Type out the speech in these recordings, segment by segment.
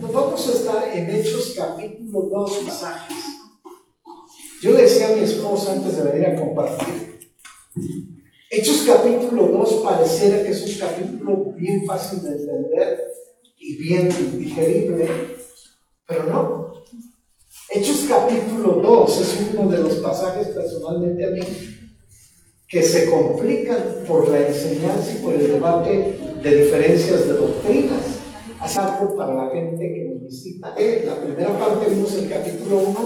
Nos vamos a estar en Hechos capítulo 2 pasajes. Yo le decía a mi esposa antes de venir a compartir, Hechos capítulo 2 pareciera que es un capítulo bien fácil de entender y bien digerible, pero no. Hechos capítulo 2 es uno de los pasajes personalmente a mí que se complican por la enseñanza y por el debate de diferencias de doctrinas. Para la gente que nos visita. Eh, la primera parte vimos el capítulo 1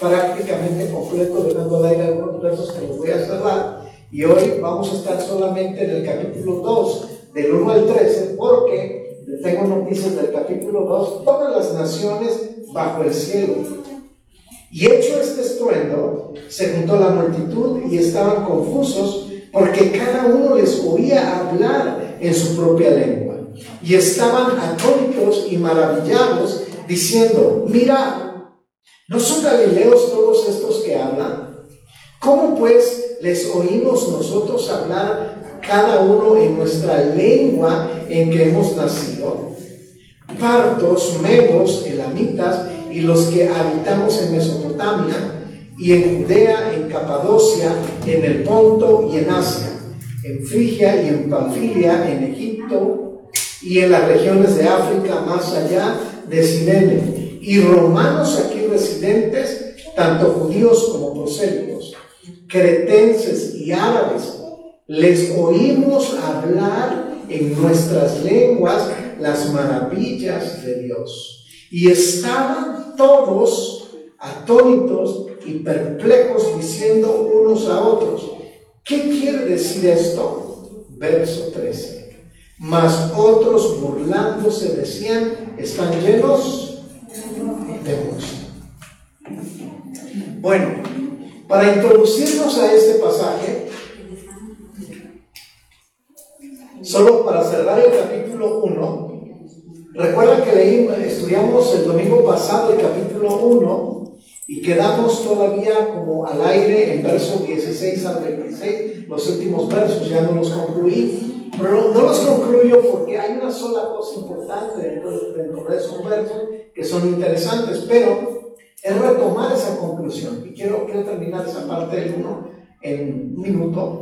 prácticamente completo, dejando al aire algunos versos que los voy a cerrar. Y hoy vamos a estar solamente en el capítulo 2, del 1 al 13, porque tengo noticias del capítulo 2, todas las naciones bajo el cielo. Y hecho este estruendo, se juntó la multitud y estaban confusos porque cada uno les oía hablar en su propia lengua. Y estaban atónitos y maravillados, diciendo, mira, ¿no son galileos todos estos que hablan? ¿Cómo pues les oímos nosotros hablar cada uno en nuestra lengua en que hemos nacido? Partos, medos, elamitas y los que habitamos en Mesopotamia y en Judea, en Capadocia, en el Ponto y en Asia, en Frigia y en Panfilia, en Egipto y en las regiones de África más allá de Sirene, y romanos aquí residentes, tanto judíos como prosélitos cretenses y árabes, les oímos hablar en nuestras lenguas las maravillas de Dios. Y estaban todos atónitos y perplejos diciendo unos a otros, ¿qué quiere decir esto? Verso 13. Mas otros burlándose decían, están llenos de mucho. Bueno, para introducirnos a este pasaje, solo para cerrar el capítulo 1, recuerda que leímos, estudiamos el domingo pasado el capítulo 1 y quedamos todavía como al aire en versos 16 al 26, los últimos versos, ya no los concluí, pero no los concluyo porque hay una sola cosa importante dentro, de esos versos que son interesantes, pero es retomar esa conclusión. Y quiero, quiero terminar esa parte del 1 en un minuto.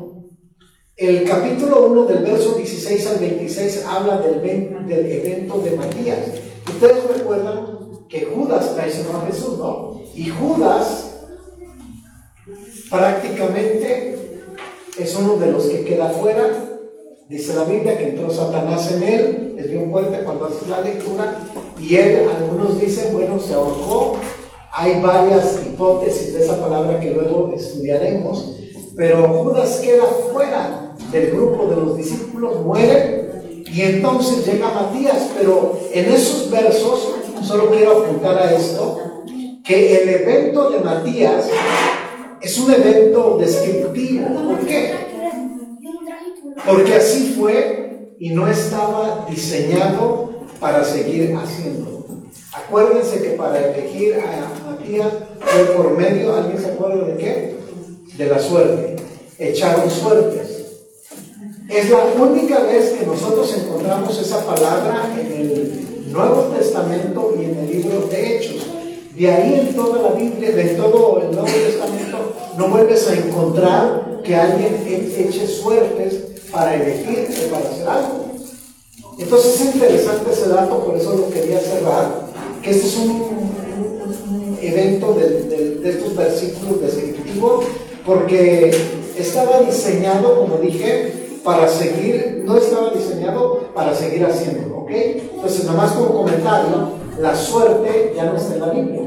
El capítulo 1 del verso 16 al 26 habla del, del evento de Matías. Ustedes recuerdan que Judas traicionó a Jesús, ¿no? Y Judas prácticamente es uno de los que queda fuera. Dice la Biblia que entró Satanás en él, es bien fuerte cuando hace la lectura, y él, algunos dicen, bueno, se ahorcó, hay varias hipótesis de esa palabra que luego estudiaremos, pero Judas queda fuera del grupo de los discípulos, muere y entonces llega Matías, pero en esos versos solo quiero apuntar a esto, que el evento de Matías es un evento descriptivo. ¿Por qué? Porque así fue y no estaba diseñado para seguir haciendo. Acuérdense que para elegir a Matías fue por medio, ¿alguien se acuerda de qué? De la suerte. Echaron suertes. Es la única vez que nosotros encontramos esa palabra en el Nuevo Testamento y en el libro de Hechos. De ahí en toda la Biblia, de todo el Nuevo Testamento, no vuelves a encontrar que alguien eche suertes para elegir o para hacer algo. Entonces es interesante ese dato, por eso lo quería cerrar que este es un, evento de, estos versículos descriptivos, porque estaba diseñado, como dije, para seguir, no estaba diseñado para seguir haciéndolo, ¿ok? Entonces, nada más como comentario, la suerte ya no está en la Biblia.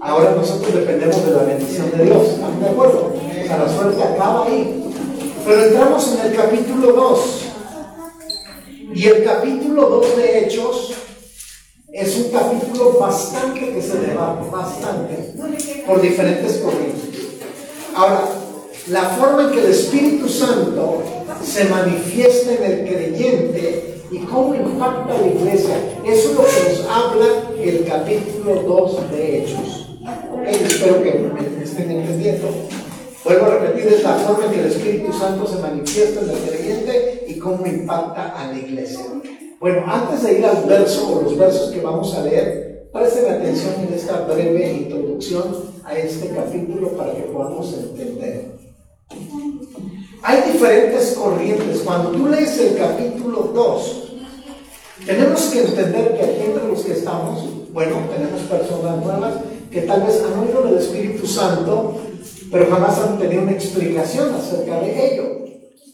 Ahora nosotros dependemos de la bendición de Dios, ¿están de acuerdo? O sea, la suerte acaba ahí. Pero entramos en el capítulo 2. Y el capítulo 2 de Hechos es un capítulo bastante que se debate, bastante, por diferentes corrientes. Ahora, la forma en que el Espíritu Santo se manifiesta en el creyente y cómo impacta la iglesia, eso es lo que nos habla el capítulo 2 de Hechos. espero que me estén entendiendo. Vuelvo a repetir, es la forma en que el Espíritu Santo se manifiesta en el creyente y cómo impacta a la iglesia. Bueno, antes de ir al verso o los versos que vamos a leer, presten atención en esta breve introducción a este capítulo para que podamos entender. Hay diferentes corrientes. Cuando tú lees el capítulo 2, tenemos que entender que aquí entre los que estamos, bueno, tenemos personas nuevas que tal vez han oído del Espíritu Santo, pero jamás han tenido una explicación acerca de ello.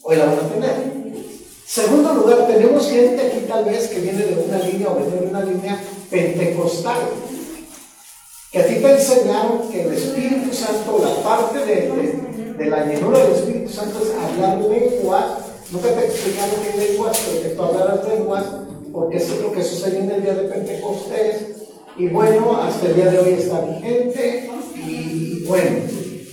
Hoy la van a tener. Segundo lugar, tenemos gente aquí tal vez que viene de una línea o viene de una línea pentecostal, que a ti te enseñaron que el Espíritu Santo, la parte de, de, la llenura del Espíritu Santo es hablar lenguas. Nunca te explicaron qué lenguas, pero que tú hablaras lenguas, porque eso es lo que sucedió en el día de Pentecostés. Y bueno, hasta el día de hoy está vigente. Y bueno,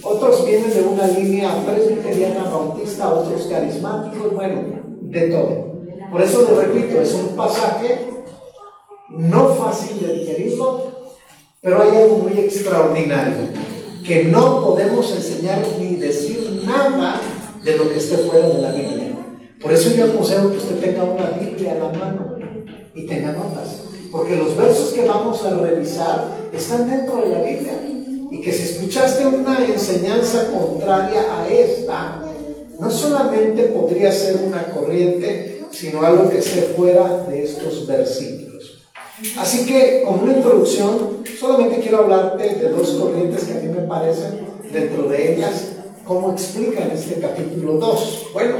otros vienen de una línea presbiteriana bautista, otros carismáticos, bueno, de todo. Por eso lo repito, es un pasaje no fácil de digerirlo, pero hay algo muy extraordinario, que no podemos enseñar ni decir nada de lo que esté fuera de la Biblia. Por eso yo aconsejo que usted tenga una Biblia a la mano y tenga notas, porque los versos que vamos a revisar están dentro de la Biblia que si escuchaste una enseñanza contraria a esta, no solamente podría ser una corriente, sino algo que esté fuera de estos versículos. Así que, como una introducción, solamente quiero hablarte de dos corrientes que a mí me parecen, dentro de ellas, cómo explican este capítulo 2. Bueno,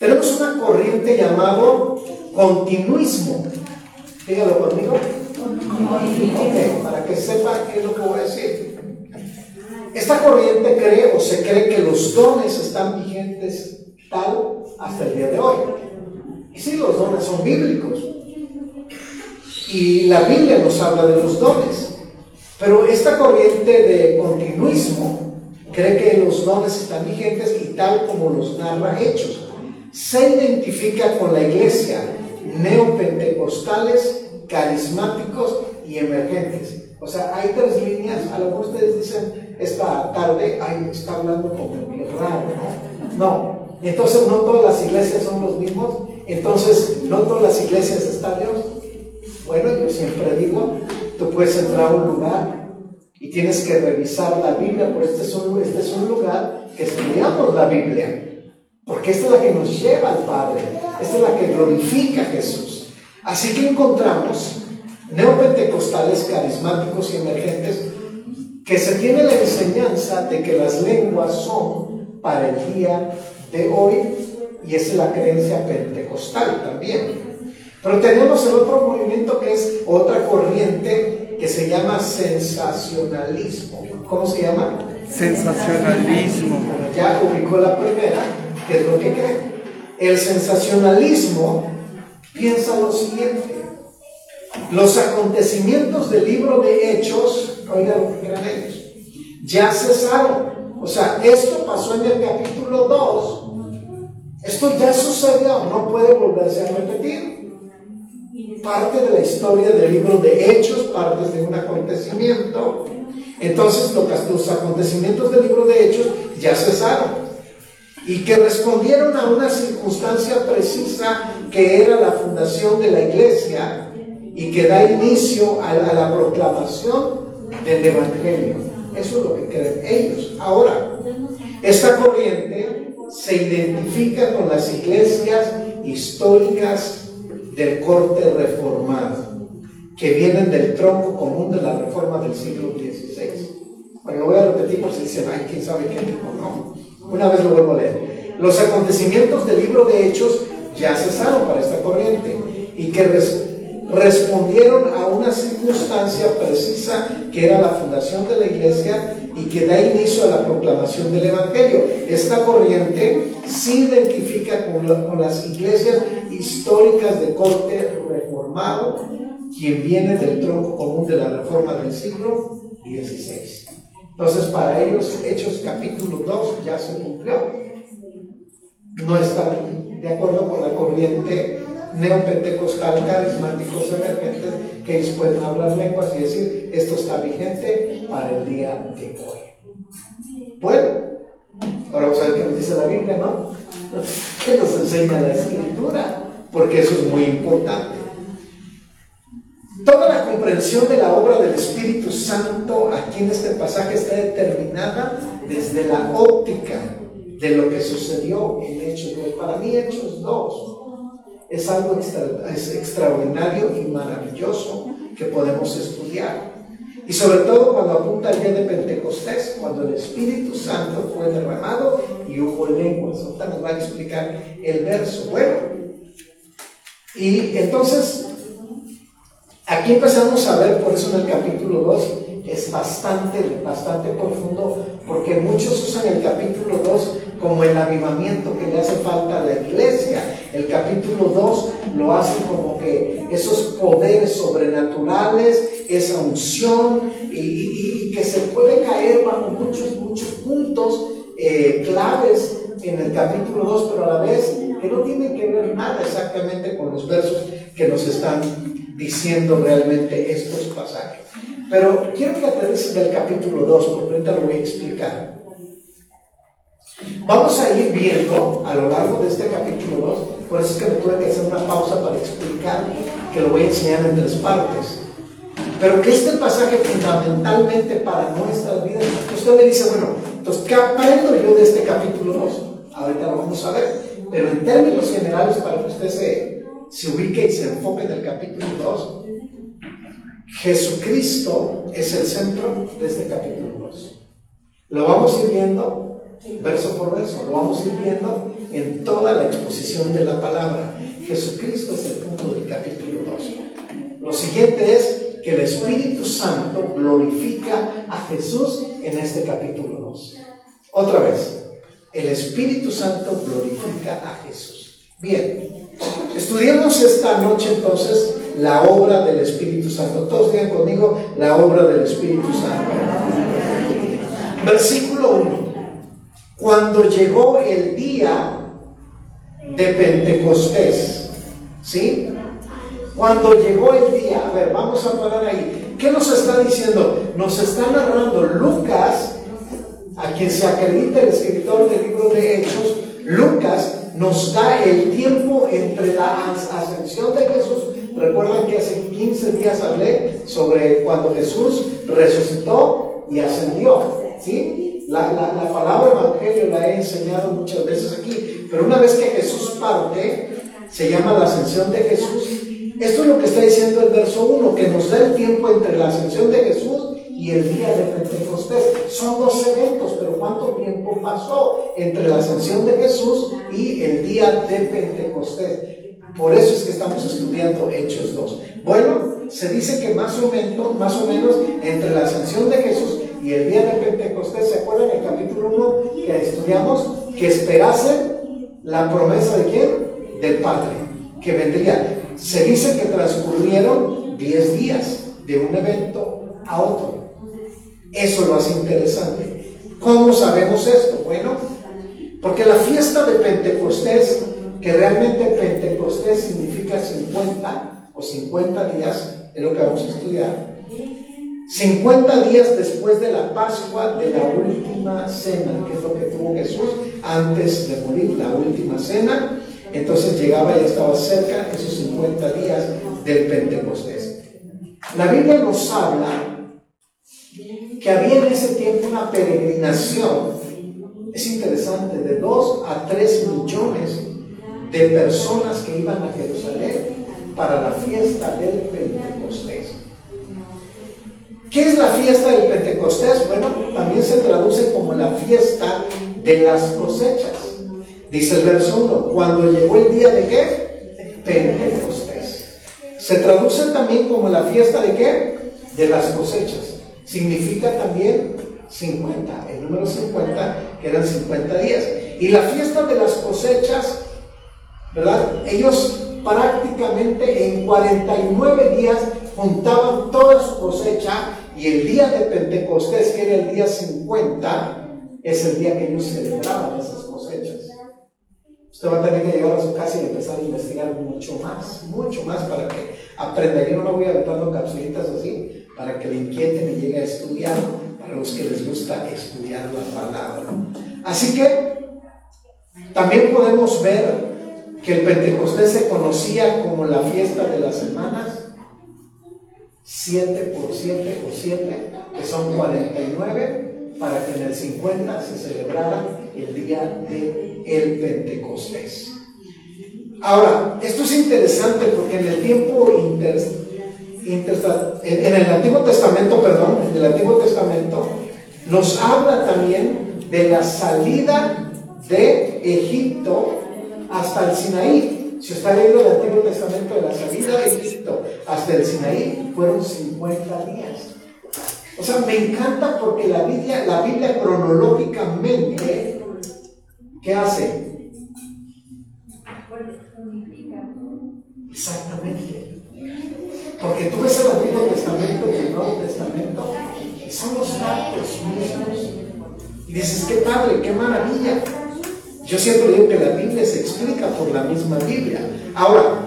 tenemos una corriente llamado continuismo. Dígalo conmigo para que sepa qué es lo que voy a decir. Esta corriente cree o se cree que los dones están vigentes tal hasta el día de hoy. Y sí, los dones son bíblicos. Y la Biblia nos habla de los dones. Pero esta corriente de continuismo cree que los dones están vigentes y tal como los narra Hechos. Se identifica con la iglesia neopentecostales carismáticos y emergentes. O sea, hay tres líneas, a lo mejor ustedes dicen esta tarde, ay, está hablando como que raro, ¿no? No, entonces no todas las iglesias son los mismos, entonces no todas las iglesias están Dios. Bueno, yo siempre digo, tú puedes entrar a un lugar y tienes que revisar la Biblia, porque este es un, este es un lugar que estudiamos la Biblia, porque esta es la que nos lleva al Padre, esta es la que glorifica a Jesús. Así que encontramos neopentecostales carismáticos y emergentes que se tiene la enseñanza de que las lenguas son para el día de hoy y es la creencia pentecostal también. Pero tenemos el otro movimiento que es otra corriente que se llama sensacionalismo. ¿Cómo se llama? Sensacionalismo. ya ubicó la primera, que es lo que cree. El sensacionalismo piensa lo siguiente. Los acontecimientos del libro de Hechos, oigan eran ellos, ya cesaron. O sea, esto pasó en el capítulo 2. Esto ya sucedió, no puede volverse a repetir. Parte de la historia del libro de Hechos, partes de un acontecimiento. Entonces, los acontecimientos del libro de Hechos ya cesaron y que respondieron a una circunstancia precisa que era la fundación de la iglesia y que da inicio a la, proclamación del Evangelio. Eso es lo que creen ellos. Ahora, esta corriente se identifica con las iglesias históricas del corte reformado, que vienen del tronco común de la reforma del siglo XVI. Bueno, voy a repetir por si dicen, ay, quién sabe qué dijo, no. Una vez lo vuelvo a leer. Los acontecimientos del libro de Hechos ya cesaron para esta corriente y que respondieron a una circunstancia precisa que era la fundación de la iglesia y que da inicio a la proclamación del Evangelio. Esta corriente se identifica con, las iglesias históricas de corte reformado, quien viene del tronco común de la reforma del siglo XVI. Entonces, para ellos, Hechos capítulo 2 ya se cumplió. No están de acuerdo con la corriente neopentecostal carismáticos emergentes que ellos pueden hablar lenguas y decir, esto está vigente para el día de hoy. Bueno, ahora vamos a ver qué nos dice la Biblia, ¿no? ¿Qué nos enseña la escritura? porque eso es muy importante. Toda la comprensión de la obra del Espíritu Santo aquí en este pasaje está determinada desde la óptica de lo que sucedió en Hechos 2. Para mí Hechos 2 es algo extraordinario y maravilloso que podemos estudiar. Y sobre todo cuando apunta el día de Pentecostés, cuando el Espíritu Santo fue derramado y hubo lenguas. Ahorita nos va a explicar el verso. Bueno, y entonces aquí empezamos a ver, por eso en el capítulo 2 es bastante, bastante profundo, porque muchos usan el capítulo 2 como el avivamiento que le hace falta a la iglesia. El capítulo 2 lo hace como que esos poderes sobrenaturales, esa unción, y, que se puede caer bajo muchos, muchos puntos eh, claves en el capítulo 2, pero a la vez que no tienen que ver nada exactamente con los versos que nos están diciendo realmente estos pasajes. Pero quiero que aterricen del capítulo 2, porque ahorita lo voy a explicar. Vamos a ir viendo a lo largo de este capítulo 2, por eso es que me tuve que hacer una pausa para explicar que lo voy a enseñar en tres partes. Pero que este pasaje fundamentalmente para nuestras vidas, usted me dice, bueno, entonces, ¿qué aprendo yo de este capítulo 2? Ahorita lo vamos a ver. Pero en términos generales, para que usted se, se ubique enfoque en capítulo 2, Jesucristo es el centro de este capítulo 2. Lo vamos a ir viendo verso por verso, lo vamos a ir viendo en toda la exposición de la palabra. Jesucristo es el punto del capítulo 2. Lo siguiente es que el Espíritu Santo glorifica a Jesús en este capítulo 2. Otra vez, el Espíritu Santo glorifica a Jesús. Bien, estudiemos esta noche entonces la obra del Espíritu Santo. Todos digan conmigo la obra del Espíritu Santo. Versículo 1. Cuando llegó el día de Pentecostés, ¿sí? Cuando llegó el día, a ver, vamos a parar ahí. ¿Qué nos está diciendo? Nos está narrando Lucas, a quien se acredita el escritor del libro de Hechos, Lucas nos da el tiempo entre la ascensión de Jesús Recuerdan que hace 15 días hablé sobre cuando Jesús resucitó y ascendió. ¿sí? La, la, palabra evangelio la he enseñado muchas veces aquí, pero una vez que Jesús parte, se llama la ascensión de Jesús. Esto es lo que está diciendo el verso 1, que nos da el tiempo entre la ascensión de Jesús y el día de Pentecostés. Son dos eventos, pero ¿cuánto tiempo pasó entre la ascensión de Jesús y el día de Pentecostés? Por eso es que estamos estudiando Hechos 2. Bueno, se dice que más o menos, más o menos entre la ascensión de Jesús y el día de Pentecostés, ¿se acuerdan el capítulo 1 que estudiamos? Que esperasen la promesa de quién? Del Padre, que vendría. Se dice que transcurrieron 10 días de un evento a otro. Eso lo hace interesante. ¿Cómo sabemos esto? Bueno, porque la fiesta de Pentecostés que realmente Pentecostés significa 50 o 50 días, es lo que vamos a estudiar. 50 días después de la Pascua de la última cena, que es lo que tuvo Jesús antes de morir, la última cena. Entonces llegaba, y estaba cerca esos 50 días del Pentecostés. La Biblia nos habla que había en ese tiempo una peregrinación, es interesante, de 2 a 3 millones de personas que iban a Jerusalén para la fiesta del Pentecostés. ¿Qué es la fiesta del Pentecostés? Bueno, también se traduce como la fiesta de las cosechas. Dice el verso 1, cuando llegó el día de qué? Pentecostés. Se traduce también como la fiesta de qué? De las cosechas. Significa también 50, el número 50, que eran 50 días. Y la fiesta de las cosechas ¿verdad? Ellos prácticamente en 49 días juntaban toda su cosecha y el día de Pentecostés, que era el día 50, es el día que ellos celebraban esas cosechas. Usted va a tener que llegar a su casa y empezar a investigar mucho más, mucho más para que aprenda. Yo no me voy a dando capsulitas así para que le inquieten y llegue a estudiar, para los que les gusta estudiar la palabra. Así que también podemos ver que el Pentecostés se conocía como la fiesta de las semanas, 7 por 7 o 7, que son 49, para que en el 50 se celebrara el día del el Pentecostés. Ahora, esto es interesante porque en el tiempo inter, en el Antiguo Testamento, perdón, en el Antiguo Testamento, nos habla también de la salida de Egipto hasta el Sinaí. Si está leyendo el Antiguo Testamento de la salida de Egipto hasta el Sinaí, fueron 50 días. O sea, me encanta porque la Biblia, la Biblia cronológicamente, ¿qué hace? Exactamente. Porque tú ves el Antiguo Testamento y el Nuevo Testamento, son los datos mismos. Y dices, qué padre, qué maravilla. Yo siempre digo que la Biblia se explica por la misma Biblia. Ahora,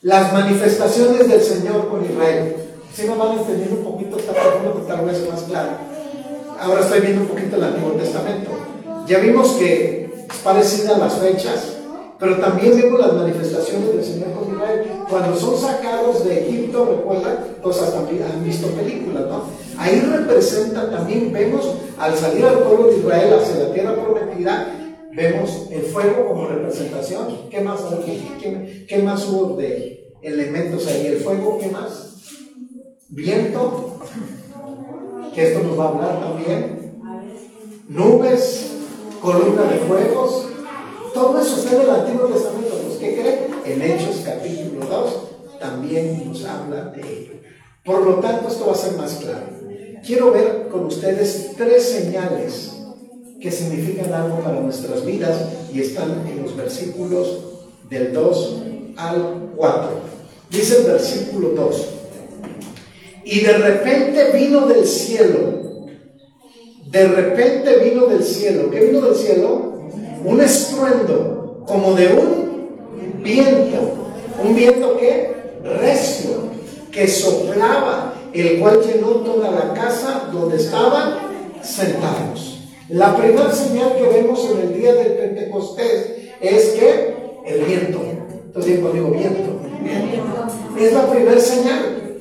las manifestaciones del Señor con Israel. Si me van a entender un poquito, está profundo, tal vez más claro. Ahora estoy viendo un poquito el Antiguo Testamento. Ya vimos que es parecida a las fechas, pero también vemos las manifestaciones del Señor con Israel. Cuando son sacados de Egipto, recuerdan, pues hasta han visto películas, ¿no? Ahí representa también, vemos al salir al pueblo de Israel hacia la tierra prometida, vemos el fuego como representación. ¿Qué más, qué, qué más hubo de elementos ahí? El fuego, ¿qué más? Viento, que esto nos va a hablar también. Nubes, columna de fuegos, todo eso está en el Antiguo Testamento. ¿Los que creen? En Hechos capítulo 2 también nos habla de ello. Por lo tanto, esto va a ser más claro. Quiero ver con ustedes tres señales que significan algo para nuestras vidas y están en los versículos del 2 al 4. Dice el versículo 2. Y de repente vino del cielo. De repente vino del cielo. ¿Qué vino del cielo? Un estruendo como de un viento, un viento que recio, que soplaba, el cual llenó toda la casa donde estaban sentados. La primera señal que vemos en el día del Pentecostés es que el viento, entonces conmigo viento, es la primera señal.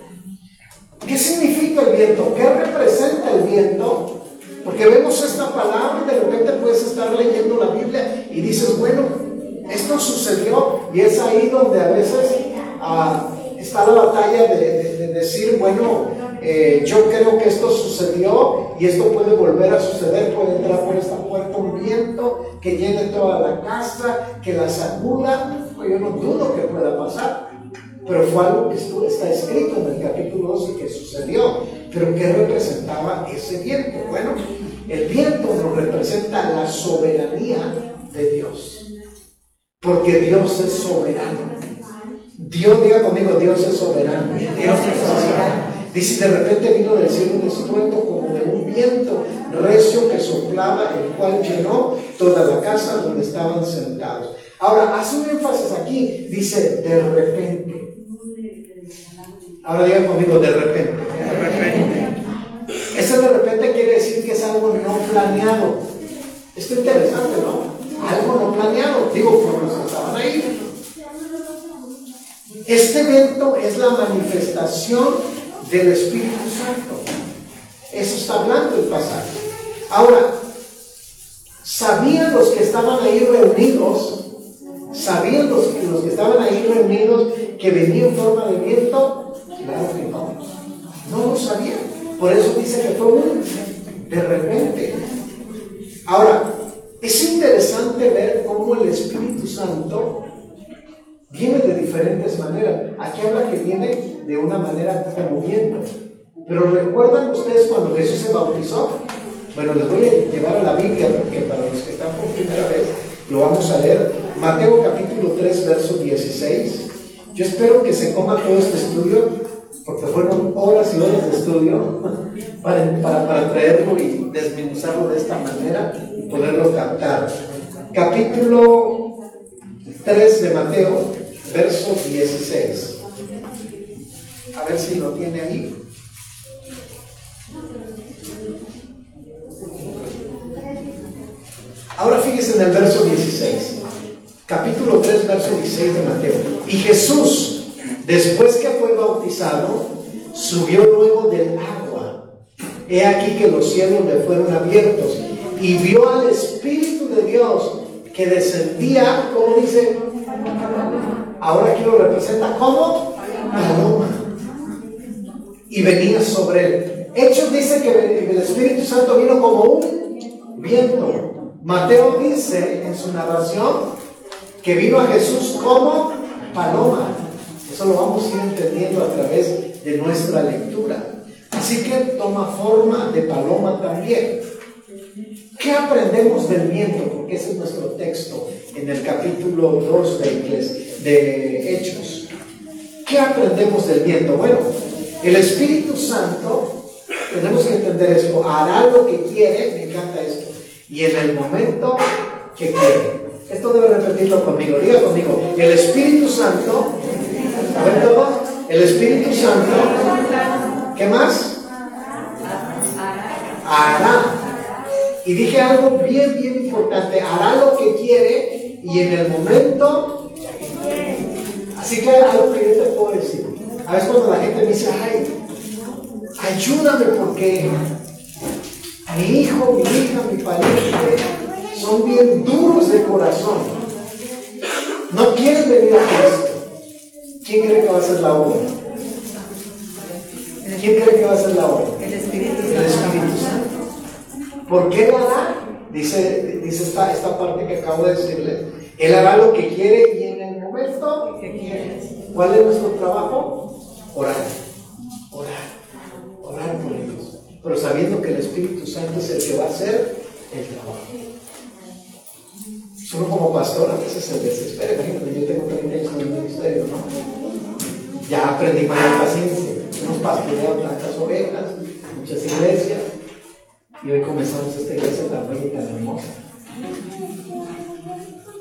¿Qué significa el viento? ¿Qué representa el viento? Porque vemos esta palabra y de repente puedes estar leyendo la Biblia y dices, bueno, esto sucedió y es ahí donde a veces ah, está la batalla de, decir, bueno, eh, yo creo que esto sucedió y esto puede volver a suceder, puede entrar por esta puerta un viento que llene toda la casa, que la sacuda, pues yo no dudo que pueda pasar. Pero fue algo que está escrito en el capítulo 12 que sucedió. Pero ¿qué representaba ese viento? Bueno, el viento nos representa la soberanía de Dios. Porque Dios es soberano. Dios, diga conmigo, Dios es soberano. Dios es soberano. Dice, de repente vino del cielo un estruendo como de un viento recio que soplaba, el cual llenó toda la casa donde estaban sentados. Ahora, hace un énfasis aquí, dice, de repente. Ahora digan conmigo. De repente. Decir que es algo no planeado. Esto es interesante, ¿no? Algo no planeado. Digo, por los que estaban ahí. Este evento es la manifestación del Espíritu Santo. Eso está hablando el pasaje. Ahora, ¿sabían los que estaban ahí reunidos? ¿Sabían los, que estaban ahí reunidos que venía en forma de viento? Claro que no. Lo sabía. Por eso dice que fue un de repente. Ahora, es interesante ver cómo el Espíritu Santo viene de diferentes maneras. Aquí habla que viene de una manera como viento. Pero recuerdan ustedes cuando Jesús se bautizó. Bueno, les voy a llevar a la Biblia porque para los que están por primera vez lo vamos a leer. Mateo capítulo 3, verso 16. Yo espero que se coma todo este estudio porque fueron horas y horas de estudio para, para, traerlo y desmenuzarlo de esta manera y poderlo captar. Capítulo 3 de Mateo, verso 16. A ver si lo tiene ahí. Ahora fíjese en el verso 16. capítulo 3, verso 16 de Mateo. Y Jesús, después que fue bautizado, subió luego del agua. He aquí que los cielos le fueron abiertos y vio al Espíritu de Dios que descendía, como dice, ahora aquí lo representa como paloma. Y venía sobre él. Hechos dice que el Espíritu Santo vino como un viento. Mateo dice en su narración que vino a Jesús como paloma. Eso lo vamos a ir entendiendo a través de nuestra lectura. Así que toma forma de paloma también. ¿Qué aprendemos del viento? Porque ese es nuestro texto en el capítulo 2 de, de Hechos. ¿Qué aprendemos del viento? Bueno, el Espíritu Santo, tenemos que entender esto, hará lo que quiere, me encanta esto, y en el momento que quiere. Esto debe repetirlo conmigo, diga conmigo, el Espíritu Santo, a ver todo, el Espíritu Santo, ¿qué más? Hará y dije algo bien, bien importante, hará lo que quiere y en el momento... Así que algo que yo te puedo decir. A veces cuando la gente me dice, ay, ayúdame porque mi hijo, mi hija, mi pariente son bien duros de corazón. No quieren venir a Cristo. ¿Quién cree que va a ser la obra? ¿Quién cree que va a ser la obra? El Espíritu Santo. El Espíritu Santo. ¿Por qué Él hará? Dice, dice esta, esta parte que acabo de decirle. Él hará lo que quiere y en el momento que quiere. ¿Cuál es nuestro trabajo? Orar. Orar. Orar por ellos. Pero sabiendo que el Espíritu Santo es el que va a hacer el trabajo. Uno como pastor a veces se desespera. Imagínate, yo tengo 30 años en el ministerio, ¿no? Ya aprendí más la paciencia. Hemos pastoreado tantas ovejas, muchas iglesias. Y hoy comenzamos esta iglesia tan bella y tan hermosa.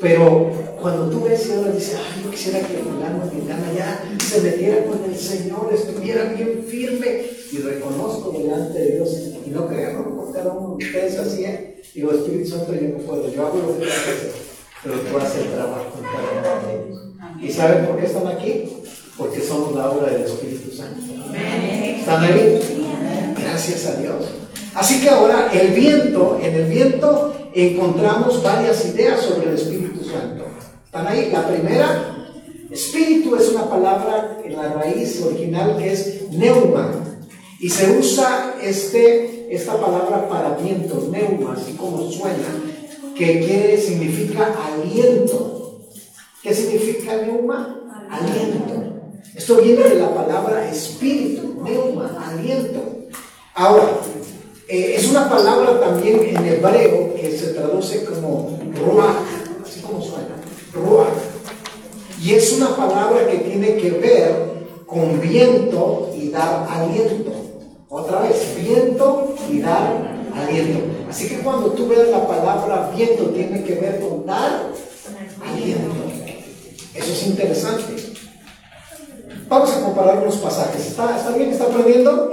Pero cuando tú ves y ahora dices, ay, yo quisiera que fulano, fulana ya se metiera con el Señor, estuviera bien firme y reconozco delante de Dios y no crean, no, cada uno de ustedes así, ¿eh? digo, Espíritu Santo, yo no puedo, yo hago lo que tengo que hacer, pero tú haces el trabajo en cada uno de ellos. ¿Y saben por qué están aquí? Porque somos la obra del Espíritu Santo. ¿Están ahí? Gracias a Dios. Así que ahora el viento, en el viento encontramos varias ideas sobre el Espíritu Santo. ¿Están ahí? La primera, espíritu es una palabra en la raíz original que es neuma. Y se usa este, esta palabra para viento, neuma, así como suena, que quiere, significa aliento. ¿Qué significa neuma? Aliento. Esto viene de la palabra espíritu, neuma, aliento. Ahora, eh, es una palabra también en hebreo que se traduce como ruach, así como suena, ruach. Y es una palabra que tiene que ver con viento y dar aliento. Otra vez, viento y dar aliento. Así que cuando tú ves la palabra viento, tiene que ver con dar aliento. Eso es interesante. Vamos a comparar unos pasajes. ¿Está, bien? ¿Está aprendiendo?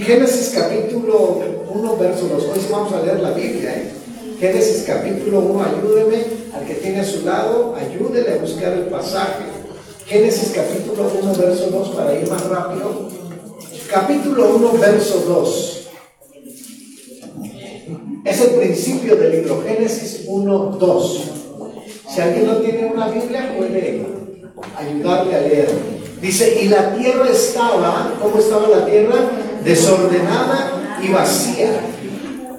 Génesis capítulo 1, verso 2. Hoy sí vamos a leer la Biblia. ¿eh? Génesis capítulo 1, ayúdeme al que tiene a su lado, ayúdele a buscar el pasaje. Génesis capítulo 1, verso 2, para ir más rápido. Capítulo 1, verso 2. Es el principio del libro, Génesis 1, 2. Si alguien no tiene una Biblia, puede ayudarle a leer. Dice, y la tierra estaba, ¿cómo estaba la tierra? Desordenada y vacía.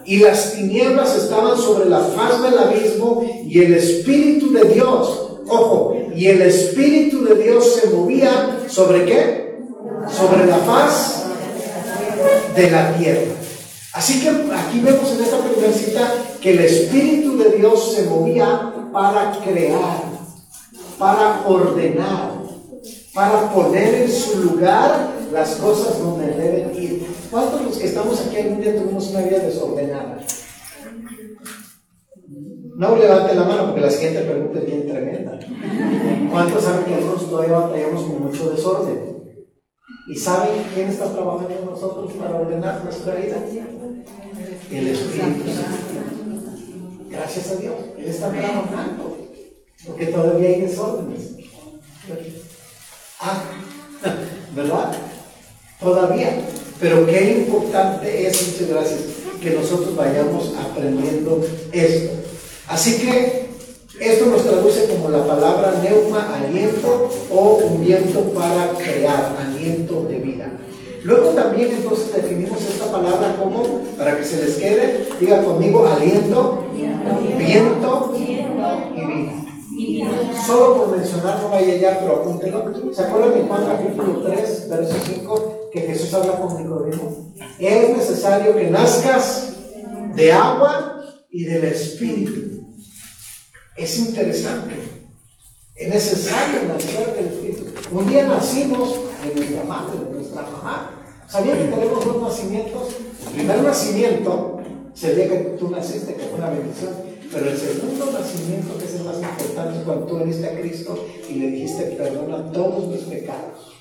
Y las tinieblas estaban sobre la faz del abismo y el Espíritu de Dios, ojo, y el Espíritu de Dios se movía sobre qué? Sobre la faz de la tierra. Así que aquí vemos en esta primera cita que el Espíritu de Dios se movía para crear, para ordenar, para poner en su lugar las cosas donde deben ir. ¿Cuántos de los que estamos aquí algún día tuvimos una vida desordenada? No levante la mano porque la siguiente pregunta es bien tremenda. ¿Cuántos saben que nosotros todavía batallamos con mucho desorden? ¿Y saben quién está trabajando en nosotros para ordenar nuestra vida? El Espíritu Santo. Gracias a Dios, Él está trabajando. Porque todavía hay desórdenes. Ah, ¿verdad? Todavía. Pero qué importante es, muchas gracias, que nosotros vayamos aprendiendo esto. Así que esto nos traduce como la palabra neuma, aliento o un viento para crear, aliento de vida. Luego también entonces definimos esta palabra como, para que se les quede, diga conmigo, aliento, viento y vida. Solo por mencionar, no vaya ya, pero apúntelo. ¿Se acuerdan de Juan capítulo 3, verso 5, que Jesús habla con Nicodemo? Es necesario que nazcas de agua y del Espíritu. Es interesante. Es necesario nacer del Espíritu. Un día nacimos de nuestra madre, de nuestra mamá. ¿Sabían que tenemos dos nacimientos? El primer nacimiento sería que tú naciste, que fue una bendición. Pero el segundo nacimiento, que es el más importante, cuando tú veniste a Cristo y le dijiste, perdona todos mis pecados.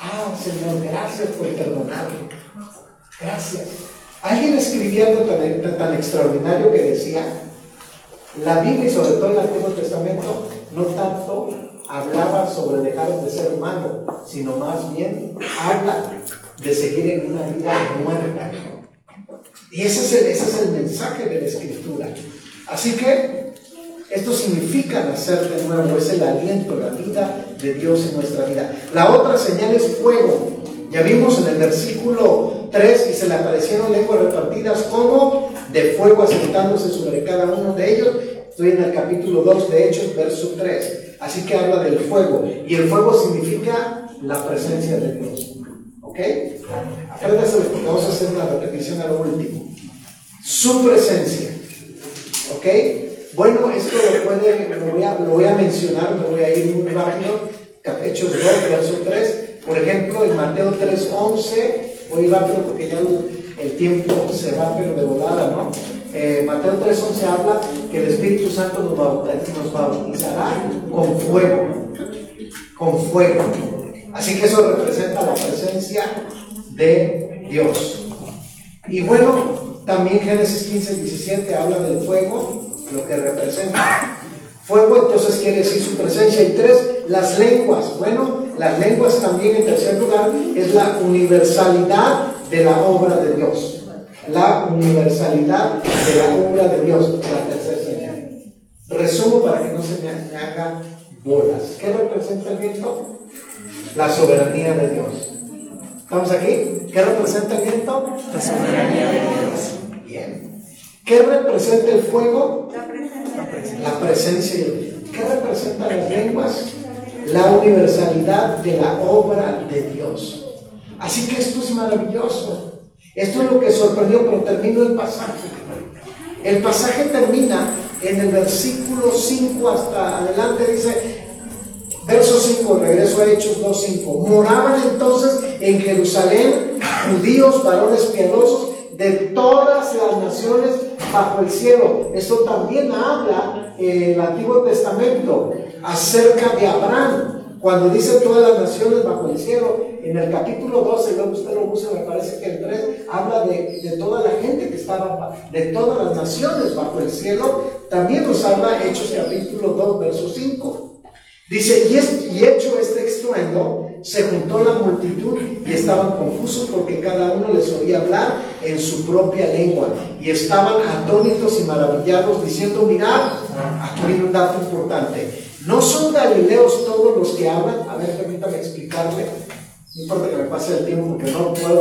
Ah, Señor, gracias por perdonarme. Gracias. Alguien escribía algo tan, tan extraordinario que decía, la Biblia y sobre todo el Antiguo Testamento no tanto hablaba sobre dejar de ser humano, sino más bien habla de seguir en una vida muerta. Y ese es, el, mensaje de la Escritura. Así que esto significa nacer de nuevo, es el aliento, la vida de Dios en nuestra vida. La otra señal es fuego. Ya vimos en el versículo 3 y se le aparecieron lenguas repartidas como de fuego asentándose sobre cada uno de ellos. Estoy en el capítulo 2 de Hechos, verso 3. Así que habla del fuego. Y el fuego significa la presencia de Dios. ¿Ok? Apréndase porque vamos a hacer una repetición a lo último. Su presencia. ¿Ok? Bueno, esto lo, puede, lo, voy a, lo voy a mencionar, lo voy a ir muy rápido. Hechos 2, verso 3. Por ejemplo, en Mateo 3, 11. Voy rápido porque ya el tiempo se va, pero de volada, ¿no? Eh, Mateo 3.11 habla que el Espíritu Santo nos, bautizará con fuego, con fuego. Así que eso representa la presencia de Dios. Y bueno, también Génesis 15, 17 habla del fuego, lo que representa. Fuego entonces quiere decir su presencia. Y tres, las lenguas. Bueno, las lenguas también en tercer lugar es la universalidad de la obra de Dios la universalidad de la obra de Dios, la tercera señal. Resumo para que no se me haga bolas. ¿Qué representa el viento? La soberanía de Dios. ¿Estamos aquí? ¿Qué representa el viento? La soberanía de Dios. Bien. ¿Qué representa el fuego? La presencia de Dios. ¿Qué representa las lenguas? La universalidad de la obra de Dios. Así que esto es maravilloso. Esto es lo que sorprendió, pero termino el pasaje. El pasaje termina en el versículo 5 hasta adelante, dice, verso 5, regreso a Hechos 2.5. Moraban entonces en Jerusalén judíos, varones piadosos de todas las naciones bajo el cielo. Esto también habla el Antiguo Testamento acerca de Abraham. Cuando dice todas las naciones bajo el cielo, en el capítulo 12, luego usted lo usa, me parece que el 3, habla de, de, toda la gente que estaba, de todas las naciones bajo el cielo. También nos habla Hechos capítulo 2, verso 5. Dice, y, es, y hecho este estruendo, se juntó la multitud y estaban confusos porque cada uno les oía hablar en su propia lengua. Y estaban atónitos y maravillados diciendo, mirad, aquí viene un dato importante. No son galileos todos los que hablan. A ver, permítame explicarle. No importa que me pase el tiempo porque no puedo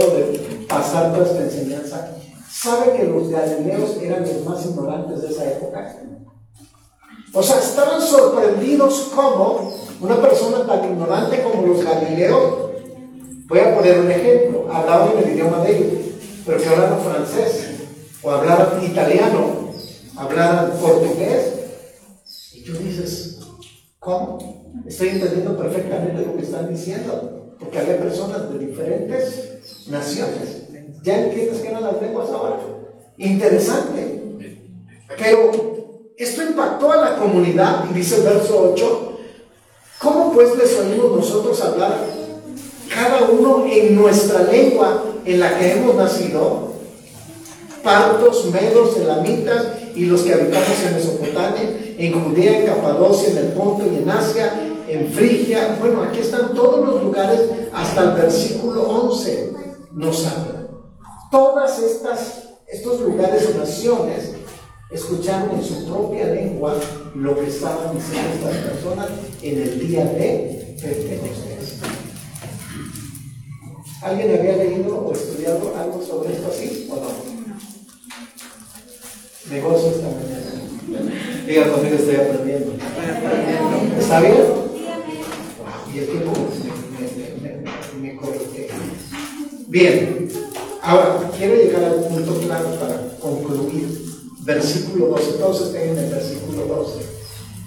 pasar toda esta enseñanza. ¿Sabe que los galileos eran los más ignorantes de esa época? O sea, estaban sorprendidos como una persona tan ignorante como los galileos, voy a poner un ejemplo, hablaban el idioma de ellos, pero que hablaran francés, o hablaran italiano, hablaran portugués, y tú dices, ¿Cómo? Estoy entendiendo perfectamente lo que están diciendo, porque había personas de diferentes naciones. ¿Ya entiendes qué eran las lenguas ahora? Interesante. Pero esto impactó a la comunidad, y dice el verso 8, ¿cómo pues les oímos nosotros hablar cada uno en nuestra lengua en la que hemos nacido? Partos, medos, elamitas y los que habitamos en Mesopotamia, en Judea, en Capadocia, en el Ponto y en Asia, en Frigia. Bueno, aquí están todos los lugares hasta el versículo 11 nos habla. Todas estas, estos lugares o naciones escucharon en su propia lengua lo que estaban diciendo estas personas en el día de Pentecostés. ¿Alguien había leído o estudiado algo sobre esto así o no? Negocio esta mañana. Diga conmigo, estoy aprendiendo. ¿Está bien? Y el tiempo me, me, Bien, ahora quiero llegar al punto claro para concluir. Versículo 12, todos estén en el versículo 12.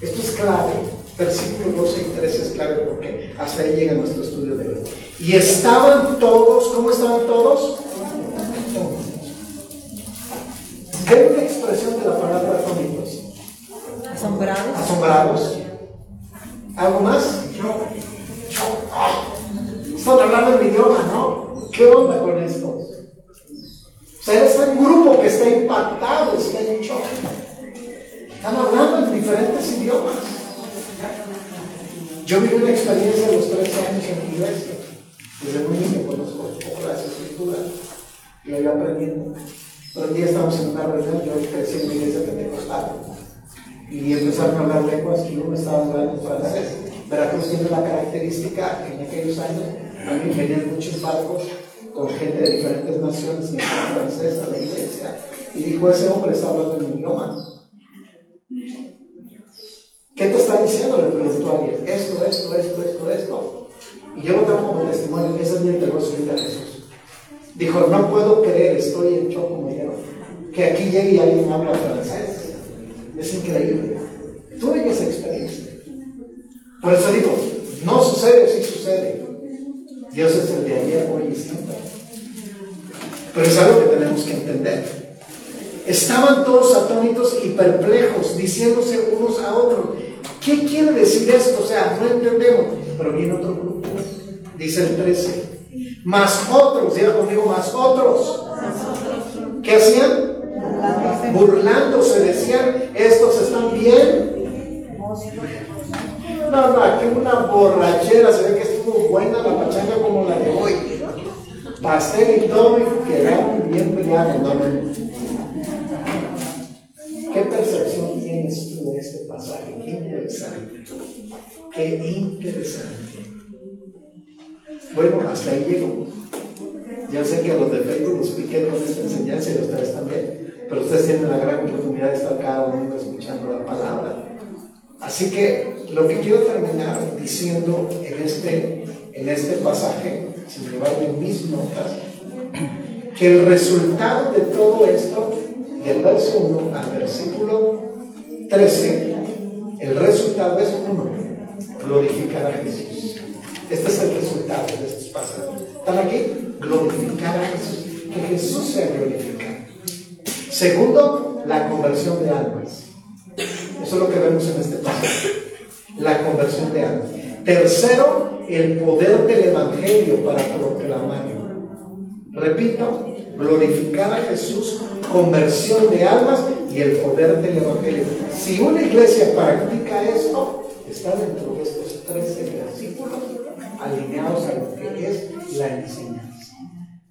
Esto es clave. Versículo 12 y 13 es clave porque hasta ahí llega nuestro estudio de hoy. Y estaban todos, ¿cómo estaban todos? Ve una expresión de la palabra atónicos. Asombrados. Asombrados. ¿Algo más? Están hablando en mi idioma, ¿no? ¿Qué onda con esto? O sea, es un grupo que está impactado, está en shock. Están hablando en diferentes idiomas. Yo viví una experiencia de los 13 años en mi iglesia. Desde muy niño conozco las escrituras y voy aprendiendo. Pero un día estábamos en una reunión, yo crecí en la iglesia pentecostal y empezaron a hablar lenguas y uno estaba hablando francés. Veracruz tiene la característica en aquellos años, a mí venían muchos barcos con gente de diferentes naciones y francesa, la iglesia, y dijo, ese hombre está hablando en mi idioma. ¿Qué te está diciendo? Le preguntó a alguien. Esto, esto, esto, esto, esto. Y yo lo tengo como testimonio. Esa es mi intervención a Jesús. Dijo, no puedo creer, estoy en shock como yo, que aquí llegue y alguien habla francés. Es increíble. Tuve esa experiencia. Por eso digo, no sucede, sí sucede. Dios es el de ayer, hoy y siempre. Pero es algo que tenemos que entender. Estaban todos atónitos y perplejos, diciéndose unos a otros, ¿qué quiere decir esto? O sea, no entendemos. Pero viene otro grupo, dice el 13. Más otros, diga conmigo, más otros. ¿Qué hacían? Burlándose, decían, estos están bien. No, no, aquí una borrachera, se ve que estuvo buena la pachanga como la de hoy. Pastel y todo, y quedaron bien peleados. No, ¿Qué percepción tienes tú de este pasaje? Qué interesante. Qué interesante. Bueno, hasta ahí llego. Ya sé que a los de Facebook los piqué con esta enseñanza y ustedes también, pero ustedes tienen la gran oportunidad de estar cada domingo escuchando la palabra. Así que lo que quiero terminar diciendo en este, en este pasaje, sin llevarme mis notas, que el resultado de todo esto del verso 1 al versículo 13, el resultado es uno, glorificar a Jesús. Este es el resultado de estos pasajes. ¿Están aquí? Glorificar a Jesús. Que Jesús sea glorificado. Segundo, la conversión de almas. Eso es lo que vemos en este pasaje. La conversión de almas. Tercero, el poder del Evangelio para proclamarlo. Repito, glorificar a Jesús, conversión de almas y el poder del Evangelio. Si una iglesia practica esto, está dentro de estos 13 versículos alineados a lo que es la enseñanza.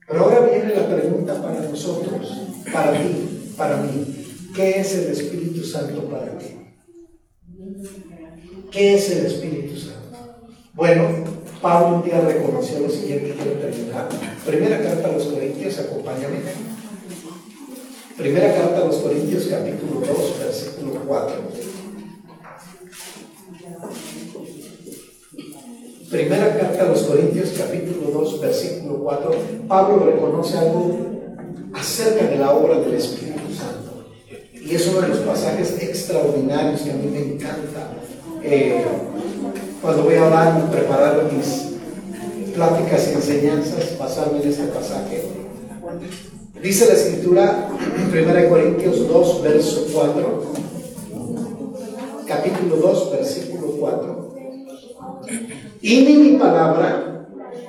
Pero ahora viene la pregunta para nosotros, para ti, para mí. ¿Qué es el Espíritu Santo para ti? ¿Qué es el Espíritu Santo? Bueno, Pablo un día reconoció lo siguiente, quiero terminar. Primera carta a los Corintios, acompáñame. Primera carta a los Corintios, capítulo 2, versículo 4. Primera carta a los Corintios, capítulo 2, versículo 4. Pablo reconoce algo acerca de la obra del Espíritu Santo. Y es uno de los pasajes extraordinarios que a mí me encanta. Eh, cuando voy a hablar y preparar mis pláticas y enseñanzas, basarme en este pasaje. Dice la escritura en 1 Corintios 2, verso 4, capítulo 2, versículo 4. Y ni mi palabra,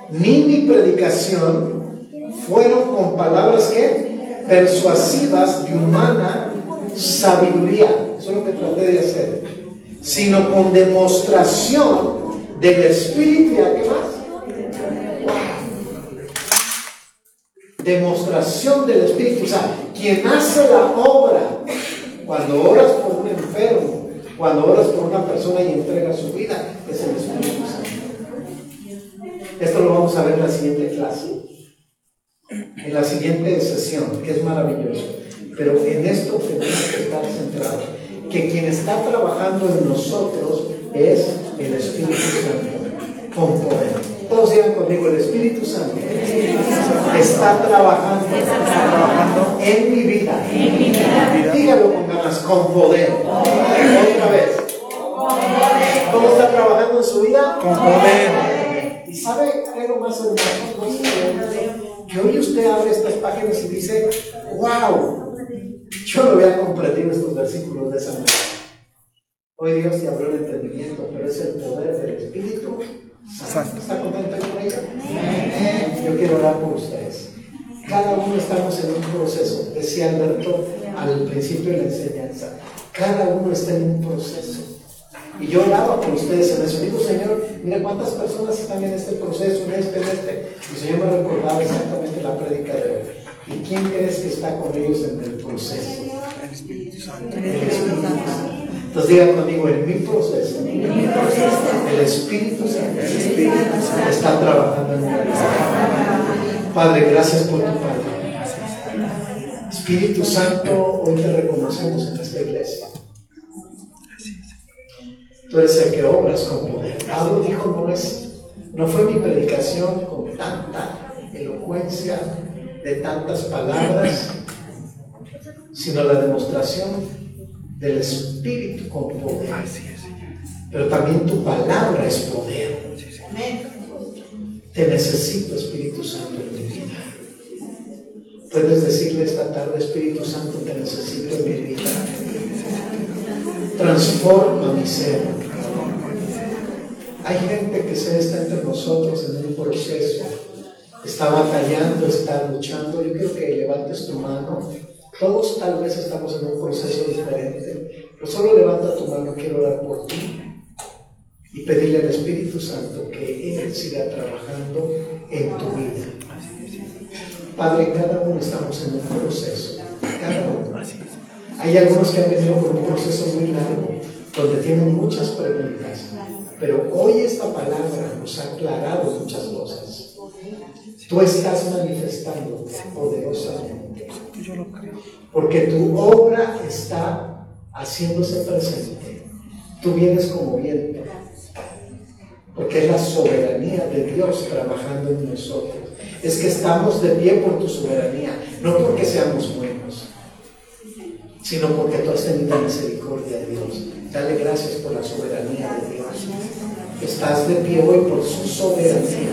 ni mi predicación fueron con palabras que persuasivas de humana sabiduría, eso es lo que traté de hacer, sino con demostración del Espíritu y qué más. Demostración del Espíritu. O sea, quien hace la obra, cuando oras por un enfermo, cuando oras por una persona y entrega su vida, es el Espíritu. Esto lo vamos a ver en la siguiente clase, en la siguiente sesión, que es maravilloso. Pero en esto tenemos que estar centrados, que quien está trabajando en nosotros es el Espíritu Santo, con poder. Todos digan conmigo, el Espíritu Santo está trabajando, en mi vida. Dígalo con ganas, con poder. Otra vez. ¿Cómo está trabajando en su vida? Con poder. ¿Y sabe qué es lo más hermoso? Que hoy usted abre estas páginas y dice, wow, yo no había comprendido estos versículos de esa manera. Hoy Dios te abrió el entendimiento, pero es el poder del Espíritu ¿Está contento con ella? Yo quiero orar por ustedes. Cada uno estamos en un proceso. Decía Alberto al principio de la enseñanza. Cada uno está en un proceso. Y yo oraba por ustedes en eso. Digo, Señor, mira cuántas personas están en este proceso, en este, en este. Y el Señor me recordaba exactamente la prédica de hoy. ¿Y quién crees que está con ellos en el proceso? El Espíritu Santo. El Espíritu Santo. Entonces digan conmigo, en mi proceso, el Espíritu Santo está trabajando en mi vida. Padre, gracias por tu palabra. Espíritu Santo, hoy te reconocemos en esta iglesia. Tú eres el que obras con poder. Pablo dijo, no, es, no fue mi predicación con tanta elocuencia, de tantas palabras, sino la demostración del Espíritu con poder. Pero también tu palabra es poder. Te necesito, Espíritu Santo, en mi vida. Puedes decirle esta tarde, Espíritu Santo, te necesito en mi vida. Transforma mi ser. Hay gente que se está entre nosotros en un proceso. Está batallando, está luchando. Yo quiero que levantes tu mano todos tal vez estamos en un proceso diferente, pero solo levanta tu mano, quiero orar por ti y pedirle al Espíritu Santo que Él siga trabajando en tu vida. Padre, cada uno estamos en un proceso, cada uno. Hay algunos que han venido por un proceso muy largo, donde tienen muchas preguntas, pero hoy esta palabra nos ha aclarado muchas cosas. Tú estás manifestando poderosamente porque tu obra está haciéndose presente. Tú vienes como viento. Porque es la soberanía de Dios trabajando en nosotros. Es que estamos de pie por tu soberanía, no porque seamos buenos, sino porque tú has tenido misericordia de Dios. Dale gracias por la soberanía de Dios. Estás de pie hoy por su soberanía.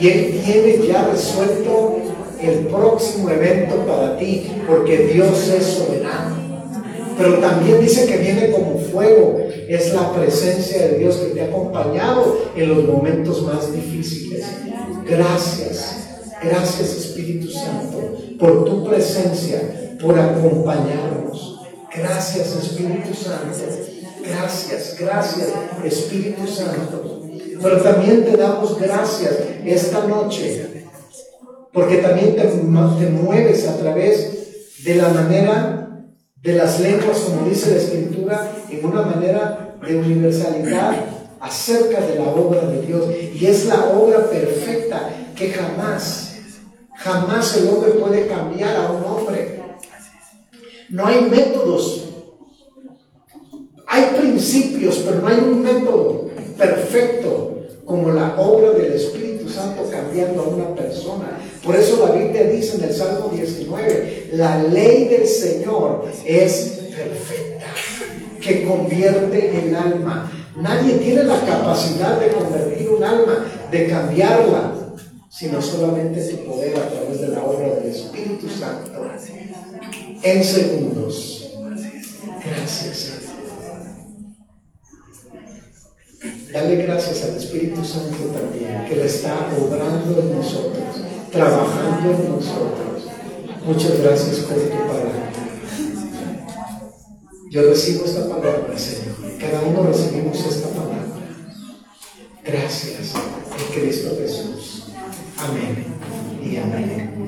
Y Él tiene ya resuelto el próximo evento para ti, porque Dios es soberano. Pero también dice que viene como fuego. Es la presencia de Dios que te ha acompañado en los momentos más difíciles. Gracias, gracias Espíritu Santo por tu presencia, por acompañarnos. Gracias Espíritu Santo. Gracias, gracias Espíritu Santo. Pero también te damos gracias esta noche porque también te, mueves a través de la manera de las lenguas, como dice la Escritura, en una manera de universalidad acerca de la obra de Dios. Y es la obra perfecta que jamás, jamás el hombre puede cambiar a un hombre. No hay métodos. Hay principios, pero no hay un método perfecto como la obra del Espíritu Santo cambiando a una persona. Por eso la Biblia dice en el Salmo 19, la ley del Señor es perfecta, que convierte el alma. Nadie tiene la capacidad de convertir un alma, de cambiarla, sino solamente su poder a través de la obra del Espíritu Santo. En segundos. Gracias. Dale gracias al Espíritu Santo también, que le está obrando en nosotros, trabajando en nosotros. Muchas gracias por tu palabra. Yo recibo esta palabra, Señor. Cada uno recibimos esta palabra. Gracias en Cristo Jesús. Amén y amén.